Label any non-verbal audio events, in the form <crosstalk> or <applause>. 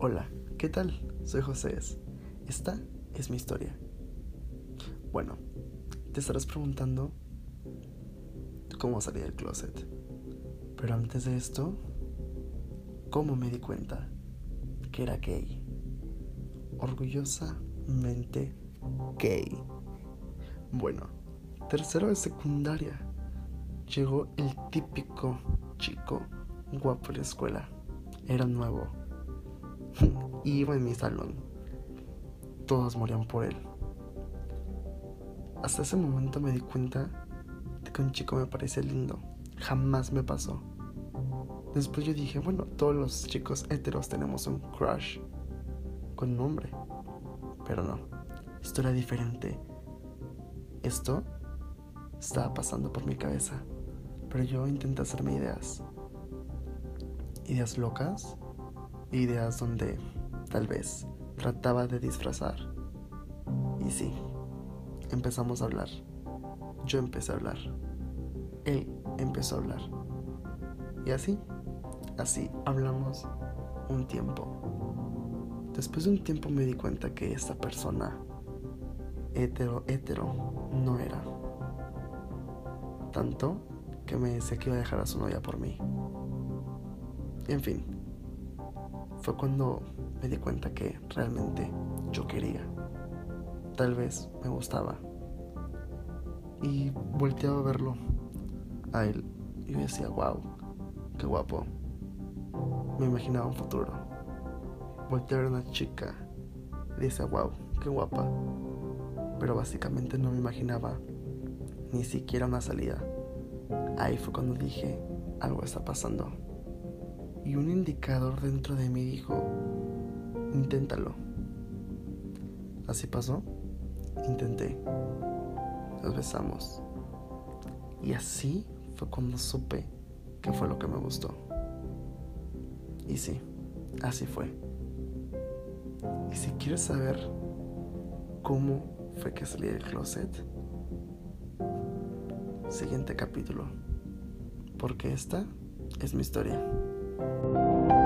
Hola, ¿qué tal? Soy José. Esta es mi historia. Bueno, te estarás preguntando cómo salí del closet. Pero antes de esto, ¿cómo me di cuenta que era gay? Orgullosamente gay. Bueno, tercero de secundaria. Llegó el típico chico guapo de la escuela. Era nuevo <laughs> iba en mi salón. Todos morían por él. Hasta ese momento me di cuenta de que un chico me parecía lindo. Jamás me pasó. Después yo dije, bueno, todos los chicos heteros tenemos un crush con un hombre. Pero no, esto era diferente. Esto estaba pasando por mi cabeza. Pero yo intenté hacerme ideas. Ideas locas. Ideas donde Tal vez trataba de disfrazar. Y sí, empezamos a hablar. Yo empecé a hablar. Él empezó a hablar. Y así, así hablamos un tiempo. Después de un tiempo me di cuenta que esta persona, hetero, hetero, no era. Tanto que me decía que iba a dejar a su novia por mí. En fin, fue cuando me di cuenta que realmente yo quería. Tal vez me gustaba. Y volteaba a verlo a él y yo decía, wow, qué guapo. Me imaginaba un futuro. Volteaba a ver a una chica y decía, wow, qué guapa. Pero básicamente no me imaginaba ni siquiera una salida. Ahí fue cuando dije, algo está pasando. Y un indicador dentro de mí dijo, Inténtalo. Así pasó. Intenté. Nos besamos. Y así fue cuando supe que fue lo que me gustó. Y sí, así fue. Y si quieres saber cómo fue que salí del closet, siguiente capítulo. Porque esta es mi historia. Thank you.